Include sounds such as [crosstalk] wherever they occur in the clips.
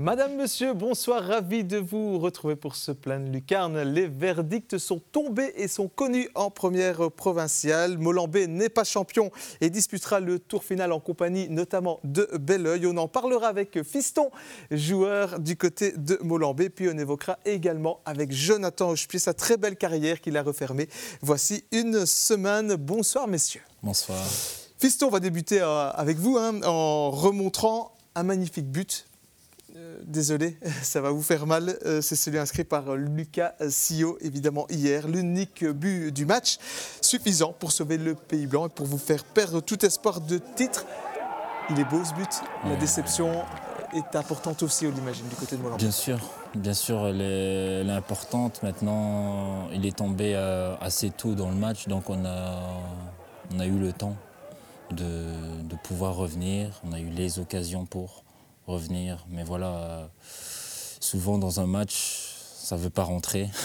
Madame, Monsieur, bonsoir, ravi de vous retrouver pour ce plein de lucarne. Les verdicts sont tombés et sont connus en première provinciale. Molambé n'est pas champion et disputera le tour final en compagnie notamment de Belleuil. On en parlera avec Fiston, joueur du côté de Molambé, puis on évoquera également avec Jonathan Hochepied sa très belle carrière qu'il a refermée. Voici une semaine. Bonsoir, messieurs. Bonsoir. Fiston va débuter euh, avec vous hein, en remontrant un magnifique but euh, désolé, [laughs] ça va vous faire mal. Euh, c'est celui inscrit par Lucas Sio, évidemment, hier. L'unique but du match, suffisant pour sauver le Pays Blanc et pour vous faire perdre tout espoir de titre. Il est beau ce but. La déception est importante aussi, on l'imagine, du côté de Moulin. Bien sûr, bien sûr, elle est, importante. Maintenant, il est tombé euh, assez tôt dans le match, donc on a, on a eu le temps de, de pouvoir revenir. On a eu les occasions pour revenir. Mais voilà, souvent dans un match, ça ne veut pas rentrer. [laughs]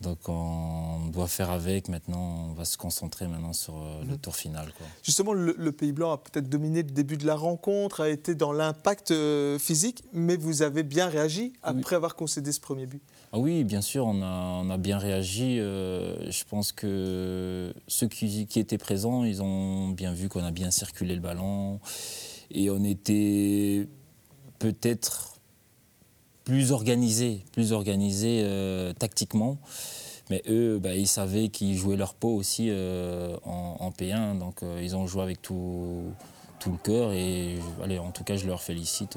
Donc on doit faire avec. Maintenant, on va se concentrer maintenant sur euh, le mhm. tour final. Justement, le, Pays Blanc a peut-être dominé le début de la rencontre, a été dans l'impact euh, physique, mais vous avez bien réagi après avoir concédé ce premier but. Ah oui, bien sûr, on a, on a bien réagi. Euh, je pense que ceux qui, qui, étaient présents, ils ont bien vu qu'on a bien circulé le ballon. Et on était peut-être plus organisés, plus organisés euh, tactiquement. Mais eux, bah, ils savaient qu'ils jouaient leur peau aussi euh, en, P1. Donc euh, ils ont joué avec tout, le cœur. Et en tout cas, je leur félicite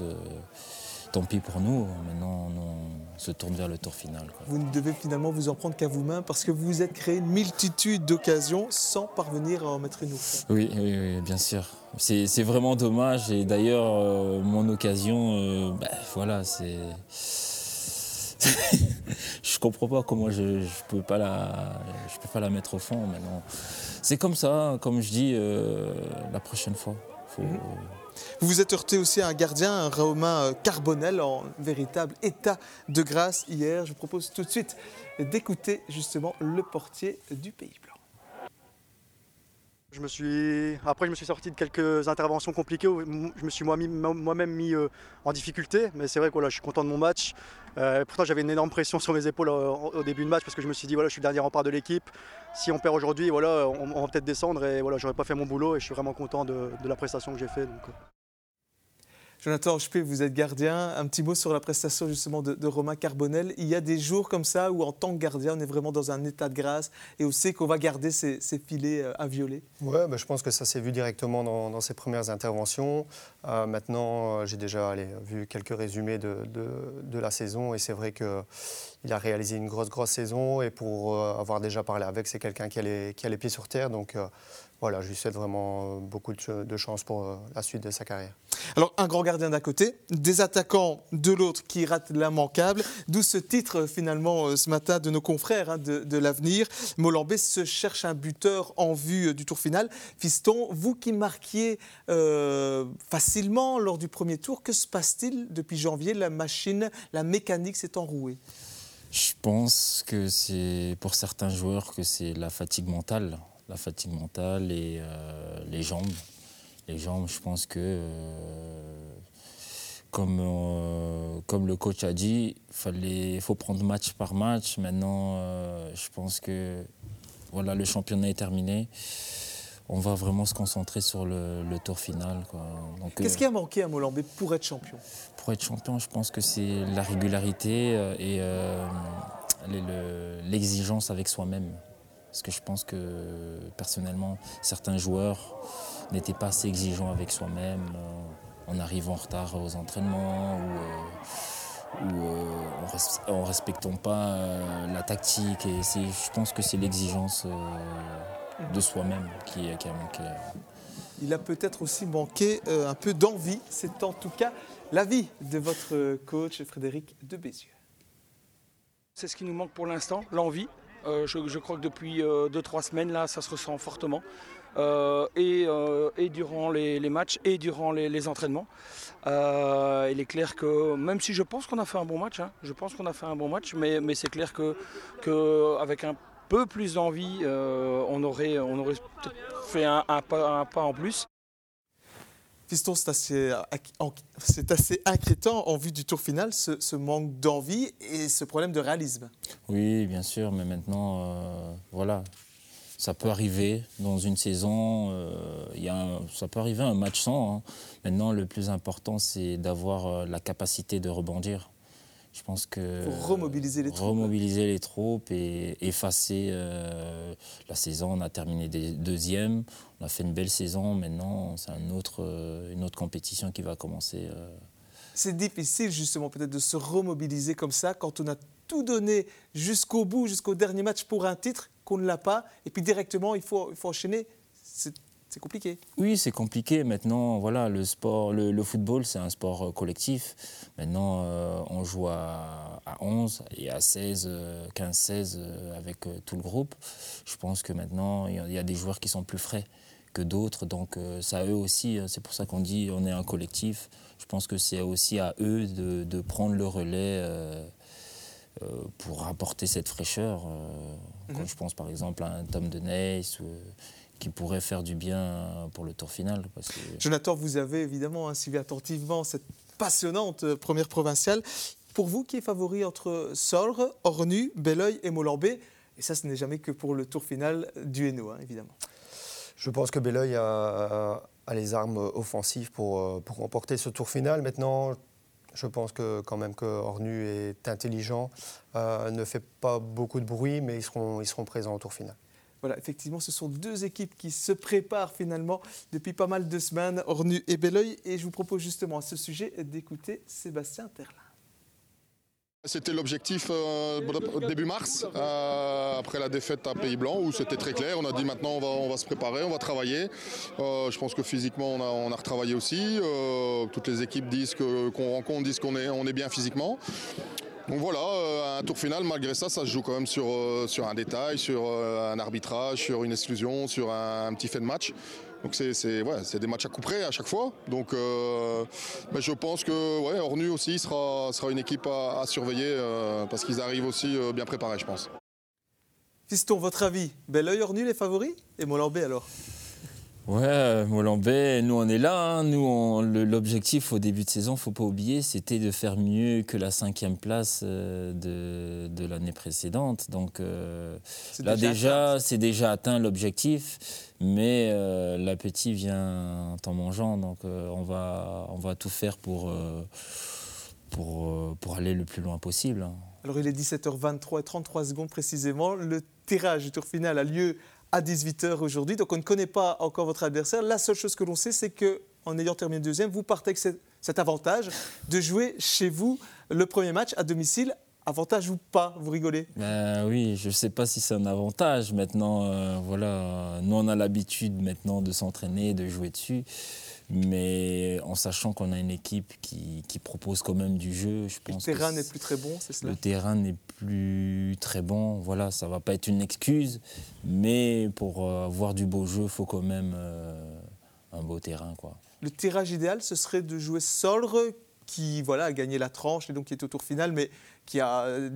tant pis pour nous. Maintenant, on se tourne vers le tour final. Vous ne devez finalement vous en prendre qu'à vous-même parce que vous vous êtes créé une multitude d'occasions sans parvenir à en mettre une autre. Oui, oui, bien sûr. C'est vraiment dommage. Et d'ailleurs, euh, mon occasion, euh, ben, voilà, c'est. [laughs] je comprends pas comment je ne peux, pas la, je peux pas la mettre au fond maintenant. C'est comme ça, comme je dis, euh, la prochaine fois. Faut, mhm. Vous vous êtes heurté aussi à un gardien, un Romain euh, Carbonel, en véritable état de grâce hier. Je vous propose tout de suite d'écouter justement le portier du Pays Blanc. Je me suis... Après, je me suis sorti de quelques interventions compliquées où je me suis moi-même mis euh, en difficulté. Mais c'est vrai que je suis content de mon match. Euh, pourtant, j'avais une énorme pression sur mes épaules au début de match parce que je me suis dit, voilà, je suis le dernier rempart de l'équipe. Si on perd aujourd'hui, voilà, on, va peut-être descendre et voilà, j'aurais pas fait mon boulot et je suis vraiment content de, la prestation que j'ai faite. Jonathan Rochepé, vous êtes gardien. Un petit mot sur la prestation justement de, Romain Carbonel. Il y a des jours comme ça où en tant que gardien, on est vraiment dans un état de grâce et on sait qu'on va garder ses, filets à euh. Oui, bah, je pense que ça s'est vu directement dans, ses premières interventions. Euh, maintenant, euh, j'ai déjà vu quelques résumés de, la saison et c'est vrai qu'il a réalisé une grosse, grosse saison et pour avoir déjà parlé avec, c'est quelqu'un qui, a les, pieds sur terre. Voilà, je lui souhaite vraiment beaucoup de, chance pour euh, la suite de sa carrière. Alors, un grand gardien d'un côté, des attaquants de l'autre qui ratent l'immanquable, d'où ce titre finalement euh, ce matin de nos confrères hein, de, l'avenir. Molambé se cherche un buteur en vue euh, du tour final. Fiston, vous qui marquiez facilement lors du premier tour, que se passe-t-il depuis janvier? La machine, la mécanique s'est enrouée Je pense que c'est pour certains joueurs que c'est la fatigue mentale la fatigue mentale et euh, les jambes. Les jambes, je pense que, euh, comme, euh, comme le coach a dit, il faut prendre match par match. Maintenant, je pense que voilà, le championnat est terminé. On va vraiment se concentrer sur le, tour final. Qu'est-ce qui a manqué à Molambé pour être champion? Pour être champion, je pense que c'est la régularité et l'exigence avec soi-même. Parce que je pense que personnellement, certains joueurs n'étaient pas assez exigeants avec soi-même euh, en arrivant en retard aux entraînements ou, euh, euh, en, ne respectant pas la tactique. Et je pense que c'est l'exigence de soi-même qui, qui, a manqué. Il a peut-être aussi manqué un peu d'envie. C'est en tout cas l'avis de votre coach Frédéric de Bézieux. C'est ce qui nous manque pour l'instant, l'envie. Euh, je, crois que depuis 2-3 euh, semaines, là, ça se ressent fortement. Euh, et, durant les, matchs et durant les, entraînements. il est clair que, même si je pense qu'on a fait un bon match, hein, je pense qu'on a fait un bon match, mais, c'est clair que, avec un peu plus d'envie, on aurait, on aurait fait un, pas, un, pas, en plus. Fiston, c'est assez, inquiétant en vue du tour final, ce, manque d'envie et ce problème de réalisme. Oui, bien sûr, mais maintenant, euh, voilà, ça peut arriver dans une saison, euh, y a ça peut arriver un match sans. Hein. Maintenant, le plus important, c'est d'avoir euh, la capacité de rebondir. Je pense que remobiliser les troupes. Remobiliser les troupes et effacer euh, la saison. On a terminé deuxième, on a fait une belle saison. Maintenant, c'est un autre, euh, une autre compétition qui va commencer. Euh. C'est difficile justement peut-être de se remobiliser comme ça quand on a tout donné jusqu'au bout, jusqu'au dernier match pour un titre qu'on ne l'a pas. Et puis directement, il faut, il faut enchaîner. C'est c'est compliqué. Oui, c'est compliqué. Maintenant, voilà, le sport, le, football, c'est un sport euh, collectif. Maintenant, euh, on joue à, 11 et à 16, 15-16 euh, avec tout le groupe. Je pense que maintenant, il y a des joueurs qui sont plus frais que d'autres. Donc, ça à eux aussi. C'est pour ça qu'on dit on est un collectif. Je pense que c'est aussi à eux de, prendre le relais. pour apporter cette fraîcheur. Quand mhm. je pense par exemple à un Tom de Neys qui pourrait faire du bien pour le tour final. Jonathan, vous avez évidemment suivi attentivement cette passionnante euh, première provinciale. Pour vous, qui est favori entre Solre, Ornu, Belleuil et Molambé Et ça, ce n'est jamais que pour le tour final du Hainaut, hein, évidemment. Je pense que Belleuil a, les armes offensives pour, euh, pour remporter ce tour final. Maintenant, je pense que quand même que Ornu est intelligent, euh, ne fait pas beaucoup de bruit, mais ils seront, ils seront présents au tour final. Voilà, effectivement, ce sont deux équipes qui se préparent finalement depuis pas mal de semaines, Ornu et Belleuil. Et je vous propose justement à ce sujet d'écouter Sébastien Terlin. C'était l'objectif euh, début mars, euh, après la défaite à Pays-Blanc, où c'était très clair. On a dit maintenant on va, se préparer, on va travailler. Euh, je pense que physiquement on a, retravaillé aussi. toutes les équipes disent qu'on rencontre disent qu'on est, on est bien physiquement. Donc voilà, euh, un tour final, malgré ça, ça se joue quand même sur, euh, sur un détail, sur euh, un arbitrage, sur une exclusion, sur un, petit fait de match. Donc c'est des matchs à coup près à chaque fois. Donc je pense que ouais, Ornu aussi sera, sera une équipe à, surveiller parce qu'ils arrivent aussi bien préparés, je pense. Fiston, votre avis? Bel Ornu les favoris? Et Molambé alors? Ouais, Molambé, nous on est là. Hein. Nous, l'objectif au début de saison, faut pas oublier, c'était de faire mieux que la cinquième place euh, de, l'année précédente. Donc euh, là déjà, c'est déjà atteint l'objectif, mais euh, l'appétit vient en mangeant. Donc on va on va tout faire pour pour pour aller le plus loin possible. Hein. Alors il est 17h23 et 33 secondes précisément. Le tirage du tour final a lieu à 18h aujourd'hui. Donc on ne connaît pas encore votre adversaire. La seule chose que l'on sait, c'est que en ayant terminé deuxième, vous partez avec cet avantage de jouer chez vous le premier match à domicile. Avantage ou pas? Vous rigolez? Ben Oui, je ne sais pas si c'est un avantage. Maintenant, euh, voilà, nous on a l'habitude maintenant de s'entraîner, de jouer dessus mais en sachant qu'on a une équipe qui, propose quand même du jeu. Je pense le terrain n'est plus très bon, c'est cela Le terrain n'est plus très bon, voilà, ça va pas être une excuse, mais pour euh, avoir du beau jeu, il faut quand même euh, un beau terrain. Quoi. Le tirage idéal, ce serait de jouer Solre, qui voilà, a gagné la tranche et donc qui est au tour final, mais qui a euh,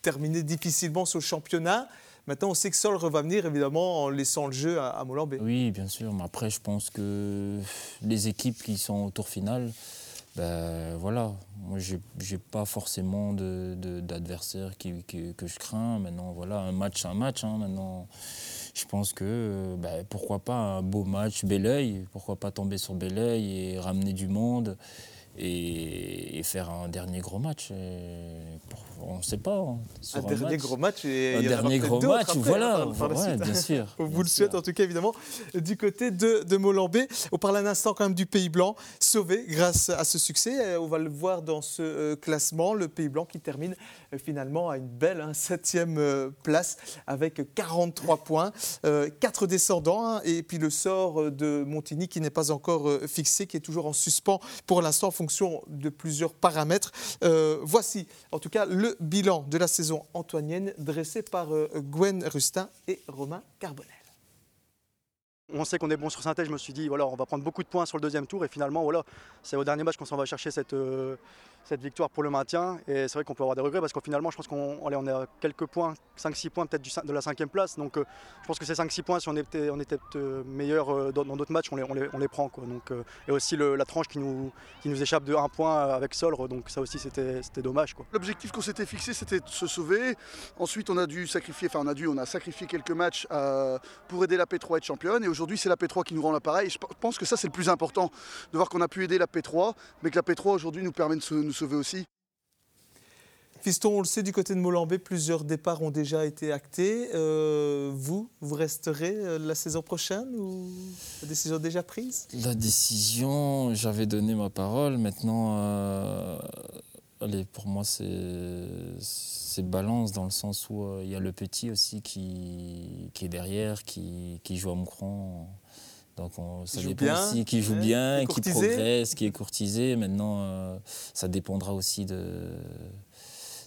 terminé difficilement ce championnat. Maintenant, on sait que Sol va venir, évidemment, en laissant le jeu à, à. Oui, bien sûr. Après, je pense que les équipes qui sont au tour final, ben voilà, moi j'ai pas forcément d'adversaire que je crains. Maintenant, voilà, un match, c'est un match. Hein. Maintenant, je pense que ben, pourquoi pas un beau match, bel pourquoi pas tomber sur bel et ramener du monde et, faire un dernier gros match. on ne sait pas. Hein, un, dernier gros match et un dernier gros match, voilà, bien sûr. [laughs] on vous le souhaite en tout cas évidemment du côté de, de Molambé. On parle un instant quand même du Pays Blanc, sauvé grâce à ce succès. On va le voir dans ce euh, classement, le Pays Blanc qui termine euh, finalement à une belle hein, septième euh, place avec 43 points, quatre descendants hein, et puis le sort de Montigny qui n'est pas encore fixé, qui est toujours en suspens pour l'instant fonction de plusieurs paramètres. Euh, voici en tout cas le bilan de la saison antoinienne dressé par euh, Gwen Rustin et Romain Carbonel. On sait qu'on est bon sur synthèse, je me suis dit, voilà, on va prendre beaucoup de points sur le deuxième tour et finalement, voilà, c'est au dernier match qu'on s'en va chercher cette, euh, cette victoire pour le maintien. Et c'est vrai qu'on peut avoir des regrets parce qu'au finalement, je pense qu'on on est à quelques points, 5-6 points peut-être de la cinquième place. Donc euh, je pense que ces 5-6 points, si on était, on était euh, meilleur dans d'autres matchs, on les, on les, on les prend. Donc, et aussi la tranche qui nous, qui nous échappe de 1 point avec Solre. Donc ça aussi, c'était dommage. L'objectif qu'on s'était fixé, c'était de se sauver. Ensuite, on a dû sacrifier, enfin on a dû, on a sacrifié quelques matchs pour aider la P3 à être championne. Aujourd'hui, c'est la P3 qui nous rend l'appareil. Je pense que ça, c'est le plus important, de voir qu'on a pu aider la P3, mais que la P3 aujourd'hui nous permet de se, nous sauver aussi. Fiston, on le sait, du côté de Molambé, plusieurs départs ont déjà été actés. Euh, vous, vous resterez euh, la saison prochaine ou la décision déjà prise? La décision, j'avais donné ma parole. Maintenant, euh, allez, pour moi, c'est balance dans le sens où il y a le petit aussi qui, qui est derrière, qui, qui joue à Moucron. Donc on, ça dépend bien, aussi qui joue bien, qui progresse, qui est courtisé. Maintenant, ça dépendra aussi de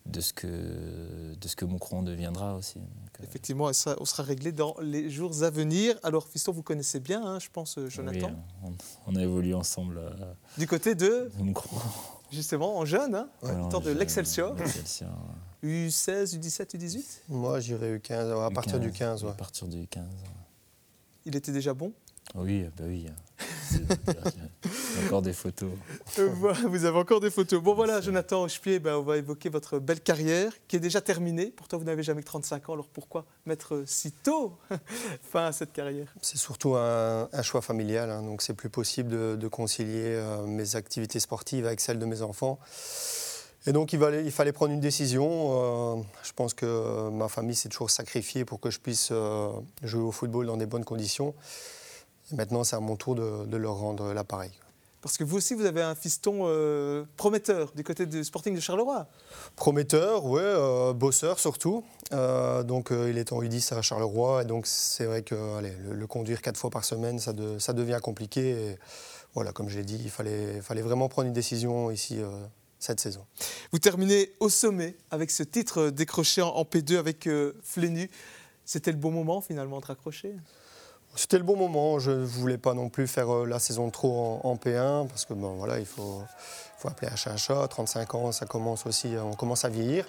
de ce que, de ce que Moucron deviendra aussi. Euh, Effectivement, ça, on sera réglé dans les jours à venir. Alors, Fiston, vous connaissez bien, hein, je pense, euh, Jonathan oui, on, a évolué ensemble. Euh, du côté de Moucron. Justement, en jeune, hein, ouais, de l'Excelsior. U16, U17, U18 Moi, j'irais U15, à partir du 15. À partir du 15. Il était déjà bon? Oui, bah oui. encore des photos. [laughs] Euh, vous avez encore des photos. Bon voilà, Jonathan Hochepied, ben, on va évoquer votre belle carrière qui est déjà terminée. Pourtant, vous n'avez jamais que 35 ans. Alors pourquoi mettre si tôt [laughs] fin à cette carrière? C'est surtout un, choix familial. Hein. donc c'est plus possible de, concilier euh, mes activités sportives avec celles de mes enfants. Et donc il, il fallait prendre une décision. Euh, je pense que ma famille s'est toujours sacrifiée pour que je puisse jouer au football dans des bonnes conditions. Et maintenant, c'est à mon tour de, leur rendre l'appareil. Parce que vous aussi, vous avez un fiston euh, prometteur du côté du Sporting de Charleroi. Prometteur, oui, euh, bosseur surtout. Euh, donc il est en U10 à Charleroi et donc c'est vrai que le, conduire quatre fois par semaine, ça, ça devient compliqué. Et, voilà, comme je l'ai dit, il fallait, fallait vraiment prendre une décision ici cette saison. Vous terminez au sommet avec ce titre décroché en, P2 avec Flénu. C'était le bon moment finalement de raccrocher? C'était le bon moment. Je ne voulais pas non plus faire euh, la saison trop en, P1 parce que bon, voilà, il faut, faut appeler un chat un chat. 35 ans, ça commence aussi, on commence à vieillir.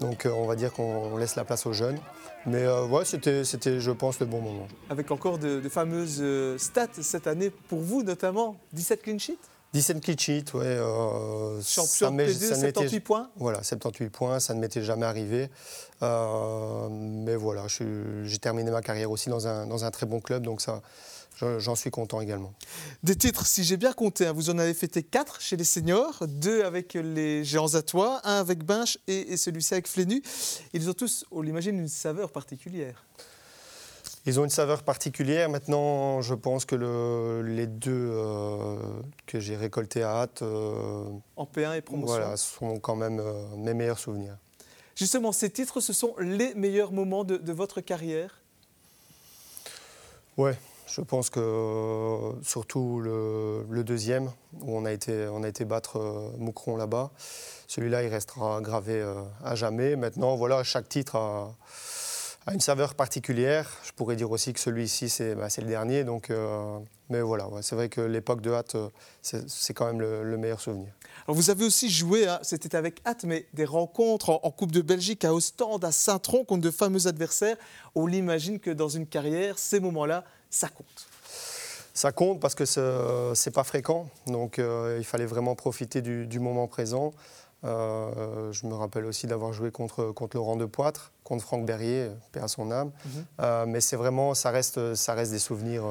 Donc euh, on va dire qu'on laisse la place aux jeunes. Mais euh, ouais, c'était, c'était, je pense, le bon moment. Avec encore de, fameuses stats cette année pour vous notamment, 17 clean sheets? 17 clean sheets, ouais. Euh, Champion P2, 78 points Voilà, 78 points, ça ne m'était jamais arrivé. Euh, mais voilà, j'ai terminé ma carrière aussi dans un, dans un très bon club, donc ça, j'en suis content également. Des titres, si j'ai bien compté, hein, vous en avez fêté 4 chez les seniors, 2 avec les Géants à toi, 1 avec Binche et, et celui-ci avec Flénu. Ils ont tous, on l'imagine, une saveur particulière. Ils ont une saveur particulière. Maintenant, je pense que les deux euh, que j'ai récoltés à hâte. Euh, en P1 et promotion. Voilà, sont quand même euh, mes meilleurs souvenirs. Justement, ces titres, ce sont les meilleurs moments de, votre carrière? Ouais, je pense que surtout le, deuxième, où on a été, on a été battre Moucron là-bas, celui-là, il restera gravé à jamais. Maintenant, voilà, chaque titre a a une saveur particulière. Je pourrais dire aussi que celui-ci, c'est bah, le dernier. Donc, euh, mais voilà, c'est vrai que l'époque de Hâte, euh, c'est quand même le, meilleur souvenir. Alors vous avez aussi joué, c'était avec Hâte, mais des rencontres en, Coupe de Belgique, à Ostende, à Saint-Tron, contre de fameux adversaires. On l'imagine que dans une carrière, ces moments-là, ça compte. Ça compte parce que c'est pas fréquent, donc euh, il fallait vraiment profiter du moment présent. Euh, je me rappelle aussi d'avoir joué contre, contre Laurent de Poitre, contre Franck Berrier, paix à son âme. Mhm. Euh, mais c'est vraiment, ça reste, ça reste des souvenirs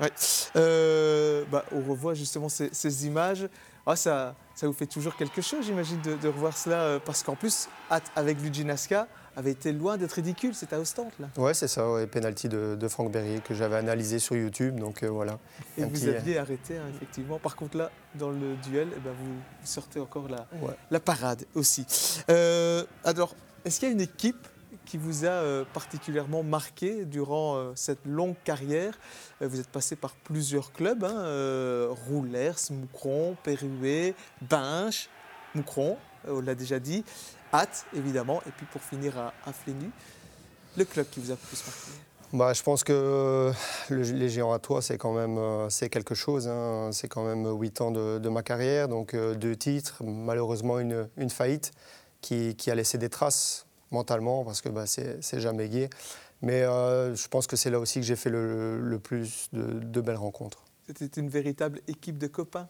euh, inoubliables. Bah, on revoit justement ces, images. Ah, ça, ça vous fait toujours quelque chose, j'imagine, de, de, revoir cela, parce qu'en plus, avec Luigi Nasca, avait été loin d'être ridicule. C'est à Ostende, là. Ouais, c'est ça, ouais, penalty de, de, Franck Berrier que j'avais analysé sur YouTube. Donc euh, voilà. Et vous aviez arrêté, hein, effectivement. Par contre, là, dans le duel, eh ben, vous sortez encore la, la parade aussi. Euh, alors, est-ce qu'il y a une équipe qui vous a euh, particulièrement marqué durant cette longue carrière Vous êtes passé par plusieurs clubs, hein, Roulers, Moucron, Perruet, Binche, Moucron, on l'a déjà dit. Hâte, évidemment. Et puis pour finir à, à Flénu, le club qui vous a plus marqué bah, Je pense que les Géants à toi, c'est quand même euh, c'est quelque chose. Hein. C'est quand même 8 ans de, ma carrière, donc euh, deux titres, malheureusement une, faillite qui, a laissé des traces mentalement parce que bah, c'est jamais gai. Mais euh, je pense que c'est là aussi que j'ai fait le, le plus de, de belles rencontres. C'était une véritable équipe de copains?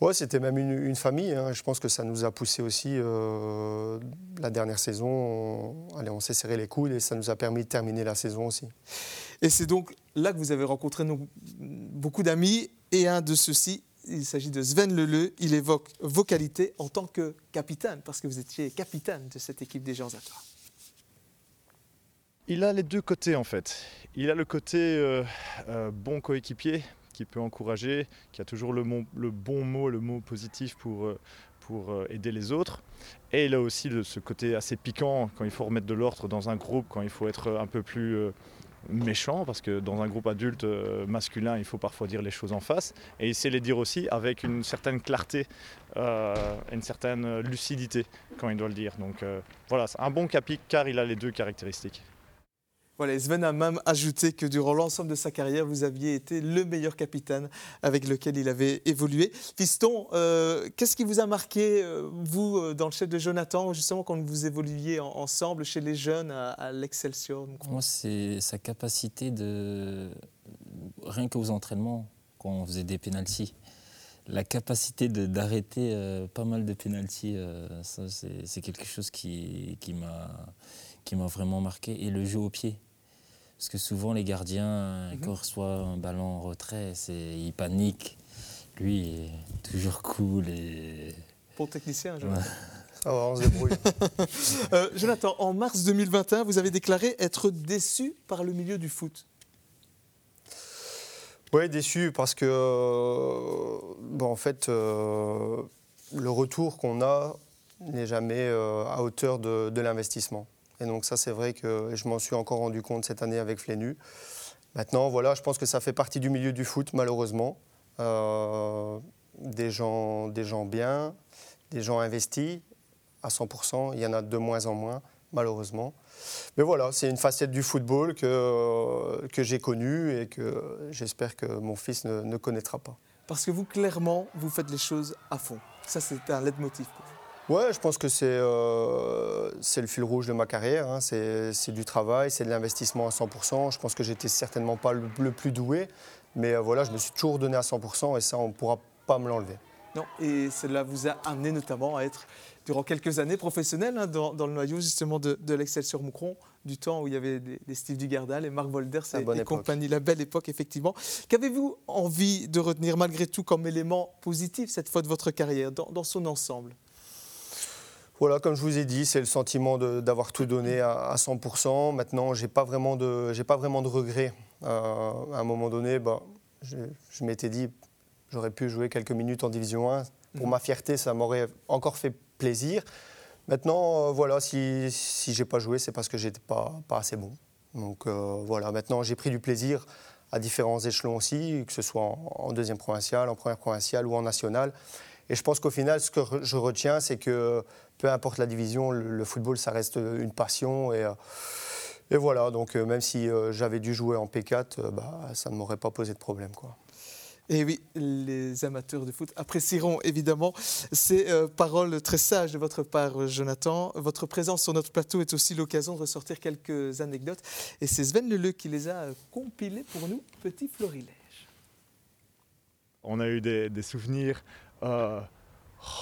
Ouais, c'était même une, famille. Hein. Je pense que ça nous a poussé aussi euh, la dernière saison. On, allez, on s'est serré les coudes et ça nous a permis de terminer la saison aussi. Et c'est donc là que vous avez rencontré beaucoup d'amis et un de ceux-ci, il s'agit de Sven Leleu. Il évoque vos qualités en tant que capitaine, parce que vous étiez capitaine de cette équipe des gens à toi. Il a les deux côtés en fait. Il a le côté euh, euh, bon coéquipier, qui peut encourager, qui a toujours le, bon mot, le mot positif pour, euh, aider les autres. Et il a aussi ce côté assez piquant quand il faut remettre de l'ordre dans un groupe, quand il faut être un peu plus méchant, parce que dans un groupe adulte masculin, il faut parfois dire les choses en face. Et il sait les dire aussi avec une certaine clarté, une certaine lucidité quand il doit le dire. Donc voilà, c'est un bon capic car il a les deux caractéristiques. Voilà, Sven a même ajouté que durant l'ensemble de sa carrière, vous aviez été le meilleur capitaine avec lequel il avait évolué. Fiston, euh, qu'est-ce qui vous a marqué, euh, vous, euh, dans le chef de Jonathan, justement quand vous évoluiez ensemble chez les jeunes à, l'Excelsior? Moi, c'est sa capacité de, rien qu'aux entraînements, quand on faisait des pénalties, la capacité d'arrêter pas mal de pénalties, c'est quelque chose qui, qui m'a vraiment marqué, et le jeu au pied. Parce que souvent, les gardiens, mhm. quand ils reçoivent un ballon en retrait, ils paniquent. Lui, il est toujours cool et. Bon technicien, Jonathan. Ah on se débrouille. [laughs] Euh, Jonathan, en mars 2021, vous avez déclaré être déçu par le milieu du foot. Oui, déçu parce que, euh, bon, en fait, euh, le retour qu'on a n'est jamais à hauteur de l'investissement. Et donc ça, c'est vrai que je m'en suis encore rendu compte cette année avec Flénu. Maintenant, voilà, je pense que ça fait partie du milieu du foot, malheureusement. Euh, des, gens, des gens bien, des gens investis à 100%. Il y en a de moins en moins, malheureusement. Mais voilà, c'est une facette du football que, que j'ai connue et que j'espère que mon fils ne, connaîtra pas. Parce que vous, clairement, vous faites les choses à fond. Ça, c'est un leitmotiv pour vous. Ouais, je pense que c'est euh, le fil rouge de ma carrière. Hein. C'est du travail, c'est de l'investissement à 100%. Je pense que j'étais certainement pas le, plus doué, mais euh, voilà, je me suis toujours donné à 100% et ça, on ne pourra pas me l'enlever. Non, et cela vous a amené notamment à être, durant quelques années, professionnel hein, dans, le noyau justement de, de sur Moucron, du temps où il y avait des, Steve Dugardal et Marc Volders et, et compagnie, la belle époque effectivement. Qu'avez-vous envie de retenir malgré tout comme élément positif cette fois de votre carrière, dans son ensemble? Voilà, comme je vous ai dit, c'est le sentiment d'avoir tout donné à, 100%. Maintenant, je n'ai pas, vraiment de, pas vraiment de regrets. Euh, à un moment donné, bah, je, m'étais dit, j'aurais pu jouer quelques minutes en Division 1. Pour mhm. ma fierté, ça m'aurait encore fait plaisir. Maintenant, euh, voilà, si, si je n'ai pas joué, c'est parce que je n'étais pas, pas assez bon. Donc euh, voilà, maintenant, j'ai pris du plaisir à différents échelons aussi, que ce soit en, en deuxième provinciale, en première provinciale ou en nationale. Et je pense qu'au final, ce que je retiens, c'est que peu importe la division, le, football, ça reste une passion. Et, euh, et voilà, donc euh, même si euh, j'avais dû jouer en P4, bah, ça ne m'aurait pas posé de problème. Quoi. Et oui, les amateurs de foot apprécieront évidemment ces paroles très sages de votre part, Jonathan. Votre présence sur notre plateau est aussi l'occasion de ressortir quelques anecdotes. Et c'est Sven Leleu qui les a compilées pour nous, petit florilège. On a eu des, des souvenirs euh,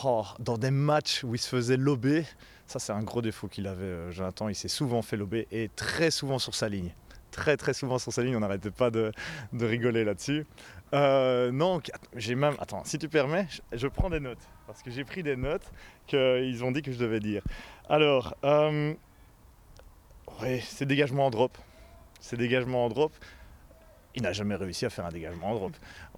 oh, dans des matchs où il se faisait lober. Ça, c'est un gros défaut qu'il avait, euh, Jonathan. Il s'est souvent fait lober et très souvent sur sa ligne. Très, très souvent sur sa ligne. On n'arrêtait pas de, rigoler là-dessus. Euh, non, j'ai même. Attends, si tu permets, je, prends des notes. Parce que j'ai pris des notes qu'ils ont dit que je devais dire. Alors, euh, oui, c'est dégagement en drop. C'est dégagement en drop. Il n'a jamais réussi à faire un dégagement en drop.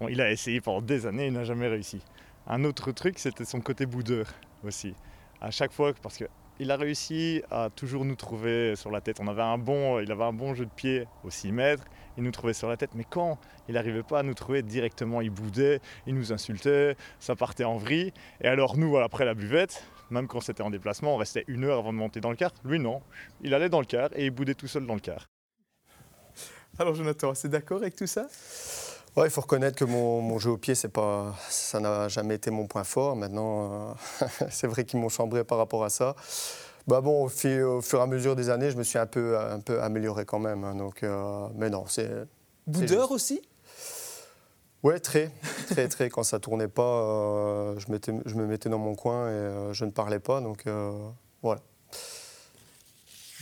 il a essayé pendant des années, il n'a jamais réussi. Un autre truc, c'était son côté boudeur aussi. À chaque fois, parce qu'il a réussi à toujours nous trouver sur la tête. On avait un bon, il avait un bon jeu de pied au 6 mètres, il nous trouvait sur la tête. Mais quand il n'arrivait pas à nous trouver directement, il boudait, il nous insultait, ça partait en vrille. Et alors nous, après la buvette, même quand c'était en déplacement, on restait une heure avant de monter dans le car. Lui non, il allait dans le car et il boudait tout seul dans le car. Alors Jonathan, c'est d'accord avec tout ça? Ouais, il faut reconnaître que mon, jeu au pied, c'est pas, ça n'a jamais été mon point fort. Maintenant, euh, [laughs] c'est vrai qu'ils m'ont chambré par rapport à ça. Bah bon, au, fur et à mesure des années, je me suis un peu, un peu amélioré quand même. Hein, donc, euh, mais non, c'est. Boudeur aussi? Ouais, très, très, très. Quand ça tournait pas, euh, je, je, me mettais dans mon coin et je ne parlais pas. Donc voilà.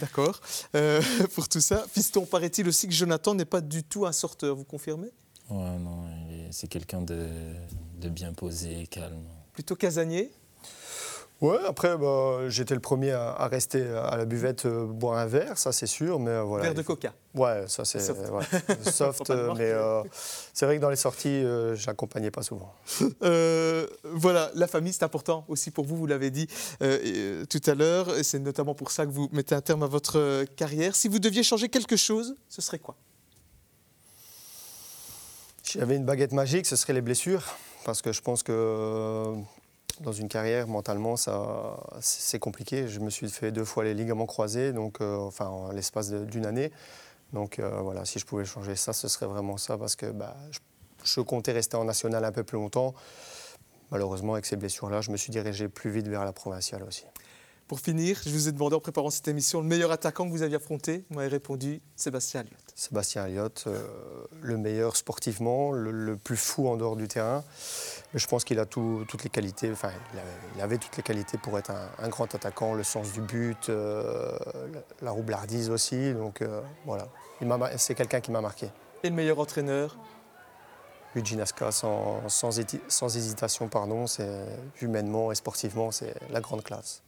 D'accord. [laughs] pour tout ça, Fiston, paraît-il aussi que Jonathan n'est pas du tout un sorteur, vous confirmez? Ouais, non, c'est quelqu'un de, de, bien posé, calme. Plutôt casanier? Ouais, après, bah, j'étais le premier à, rester à la buvette euh, boire un verre, ça c'est sûr. Mais, euh, voilà. Verre de coca Ouais, ça c'est soft. [laughs] mais euh, c'est vrai que dans les sorties, je n'accompagnais pas souvent. [laughs] voilà, la famille, c'est important aussi pour vous, vous l'avez dit tout à l'heure. Et c'est notamment pour ça que vous mettez un terme à votre carrière. Si vous deviez changer quelque chose, ce serait quoi? Si j'avais une baguette magique, ce serait les blessures. Parce que je pense que euh, dans une carrière, mentalement, ça, c'est compliqué. Je me suis fait deux fois les ligaments croisés, donc, euh, enfin, en l'espace d'une année. Donc euh, voilà, si je pouvais changer ça, ce serait vraiment ça. Parce que bah, je, comptais rester en national un peu plus longtemps. Malheureusement, avec ces blessures-là, je me suis dirigé plus vite vers la provinciale aussi. Pour finir, je vous ai demandé en préparant cette émission le meilleur attaquant que vous aviez affronté. Vous m'avez répondu Sébastien Alliot. Sébastien Alliot, euh, le meilleur sportivement, le, plus fou en dehors du terrain. Mais je pense qu'il a toutes les qualités, enfin, il avait, toutes les qualités pour être un, grand attaquant, le sens du but, euh, la roublardise aussi. Donc euh, voilà, c'est quelqu'un qui m'a marqué. Et le meilleur entraîneur? Luigi Nasca, sans, sans, sans hésitation, pardon, c'est humainement et sportivement, c'est la grande classe.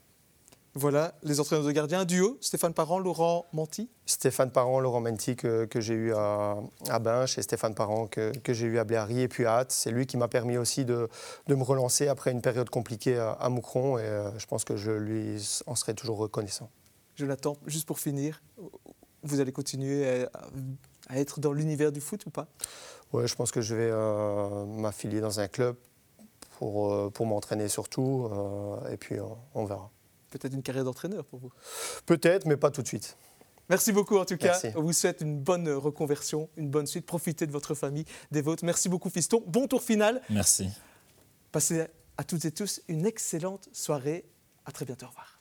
Voilà, les entraîneurs de gardiens. Duo, Stéphane Parent, Laurent Menti Stéphane Parent, Laurent Menti que, j'ai eu à, à Binche et Stéphane Parent que, j'ai eu à Bléary et puis à Hatt. C'est lui qui m'a permis aussi de, me relancer après une période compliquée à, à Moucron et euh, je pense que je lui en serai toujours reconnaissant. Jonathan, juste pour finir, vous allez continuer à, être dans l'univers du foot ou pas? Oui, je pense que je vais euh, m'affilier dans un club pour, euh, pour m'entraîner surtout et puis on verra peut-être une carrière d'entraîneur pour vous Peut-être, mais pas tout de suite. Merci beaucoup en tout cas. On vous souhaite une bonne reconversion, une bonne suite. Profitez de votre famille, des vôtres. Merci beaucoup Fiston. Bon tour final. Merci. Passez à toutes et tous une excellente soirée. À très bientôt. Au revoir.